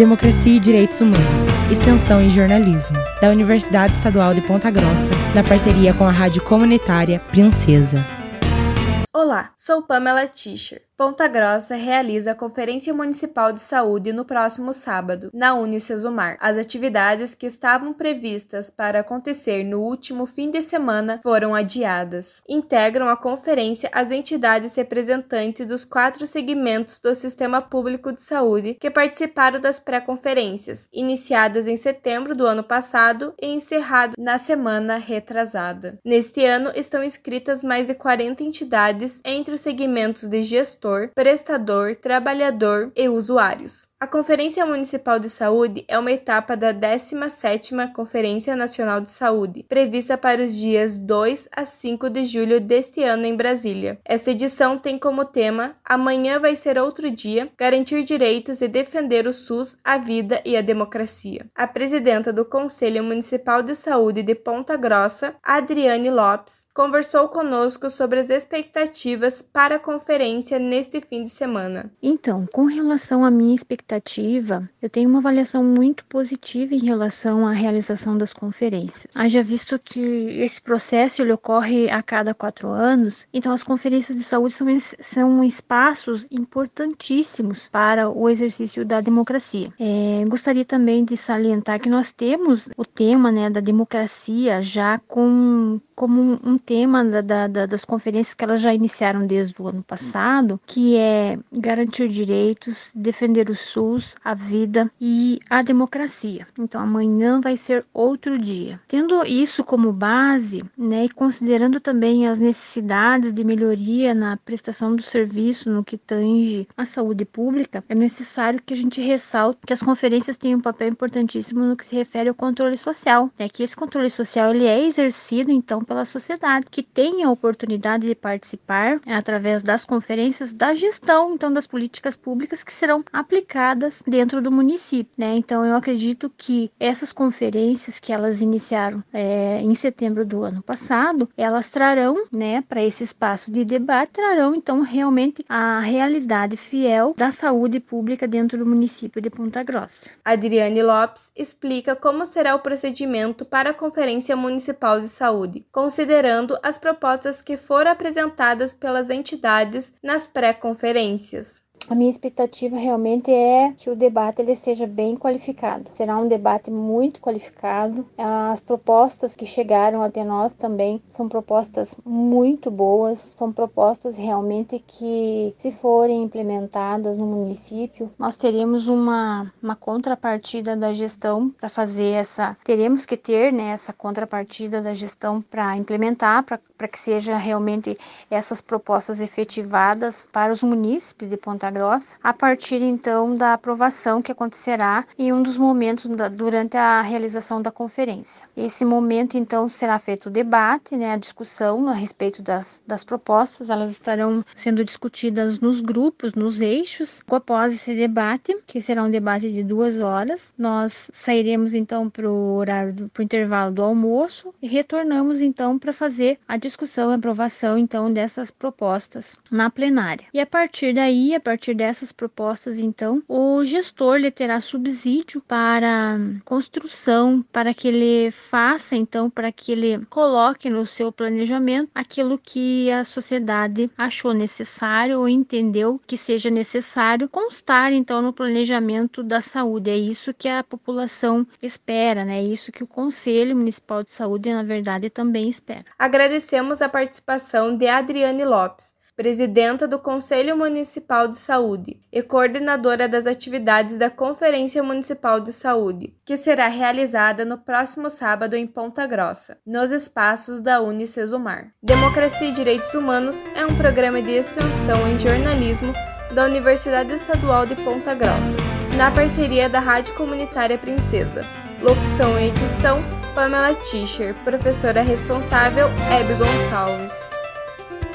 Democracia e Direitos Humanos, Extensão e Jornalismo, da Universidade Estadual de Ponta Grossa, na parceria com a Rádio Comunitária Princesa. Olá, sou Pamela Tischer. Ponta Grossa realiza a Conferência Municipal de Saúde no próximo sábado, na Unicesumar. As atividades que estavam previstas para acontecer no último fim de semana foram adiadas. Integram a conferência as entidades representantes dos quatro segmentos do Sistema Público de Saúde que participaram das pré-conferências, iniciadas em setembro do ano passado e encerradas na semana retrasada. Neste ano estão inscritas mais de 40 entidades entre os segmentos de gestor prestador, trabalhador e usuários. A Conferência Municipal de Saúde é uma etapa da 17ª Conferência Nacional de Saúde, prevista para os dias 2 a 5 de julho deste ano em Brasília. Esta edição tem como tema Amanhã vai ser outro dia, garantir direitos e defender o SUS, a vida e a democracia. A presidenta do Conselho Municipal de Saúde de Ponta Grossa, Adriane Lopes, conversou conosco sobre as expectativas para a conferência neste fim de semana. Então, com relação à minha expectativa expectativa, eu tenho uma avaliação muito positiva em relação à realização das conferências. Haja visto que esse processo ele ocorre a cada quatro anos, então as conferências de saúde são, são espaços importantíssimos para o exercício da democracia. É, gostaria também de salientar que nós temos o tema né, da democracia já com, como um, um tema da, da, das conferências que elas já iniciaram desde o ano passado, que é garantir direitos, defender o SUS, a vida e a democracia. Então amanhã vai ser outro dia. Tendo isso como base, né, e considerando também as necessidades de melhoria na prestação do serviço no que tange a saúde pública, é necessário que a gente ressalte que as conferências têm um papel importantíssimo no que se refere ao controle social, né, que esse controle social ele é exercido então pela sociedade que tem a oportunidade de participar através das conferências da gestão então das políticas públicas que serão aplicadas dentro do município, né? Então eu acredito que essas conferências que elas iniciaram é, em setembro do ano passado, elas trarão, né, para esse espaço de debate, trarão então realmente a realidade fiel da saúde pública dentro do município de Ponta Grossa. Adriane Lopes explica como será o procedimento para a Conferência Municipal de Saúde, considerando as propostas que foram apresentadas pelas entidades nas pré-conferências a minha expectativa realmente é que o debate ele seja bem qualificado. Será um debate muito qualificado. As propostas que chegaram até nós também são propostas muito boas, são propostas realmente que, se forem implementadas no município, nós teremos uma, uma contrapartida da gestão para fazer essa. Teremos que ter né, essa contrapartida da gestão para implementar, para que seja realmente essas propostas efetivadas para os munícipes de Ponta Grossa, a partir então da aprovação que acontecerá em um dos momentos da, durante a realização da conferência. Esse momento então será feito o debate, né, a discussão a respeito das, das propostas, elas estarão sendo discutidas nos grupos, nos eixos. Após esse debate, que será um debate de duas horas, nós sairemos então para o horário, para o intervalo do almoço e retornamos então para fazer a discussão e aprovação então dessas propostas na plenária. E a partir daí, a partir partir dessas propostas, então, o gestor ele terá subsídio para construção, para que ele faça, então, para que ele coloque no seu planejamento aquilo que a sociedade achou necessário ou entendeu que seja necessário constar, então, no planejamento da saúde. É isso que a população espera, né? É isso que o Conselho Municipal de Saúde, na verdade, também espera. Agradecemos a participação de Adriane Lopes presidenta do Conselho Municipal de Saúde e coordenadora das atividades da Conferência Municipal de Saúde, que será realizada no próximo sábado em Ponta Grossa, nos espaços da Unicesumar. Democracia e Direitos Humanos é um programa de extensão em jornalismo da Universidade Estadual de Ponta Grossa, na parceria da Rádio Comunitária Princesa. Locução e edição: Pamela Tischer, professora responsável: Hebe Gonçalves.